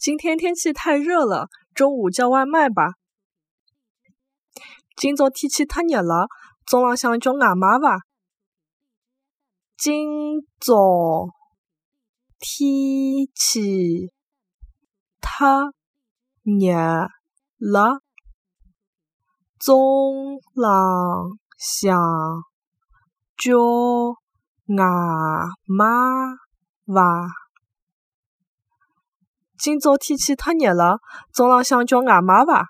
今天天气太热了，中午叫外卖吧。今朝天气太热了，中浪向叫外卖伐？今朝天气太热了，中浪向叫外卖伐？今朝天气太热了，中浪向叫外卖伐？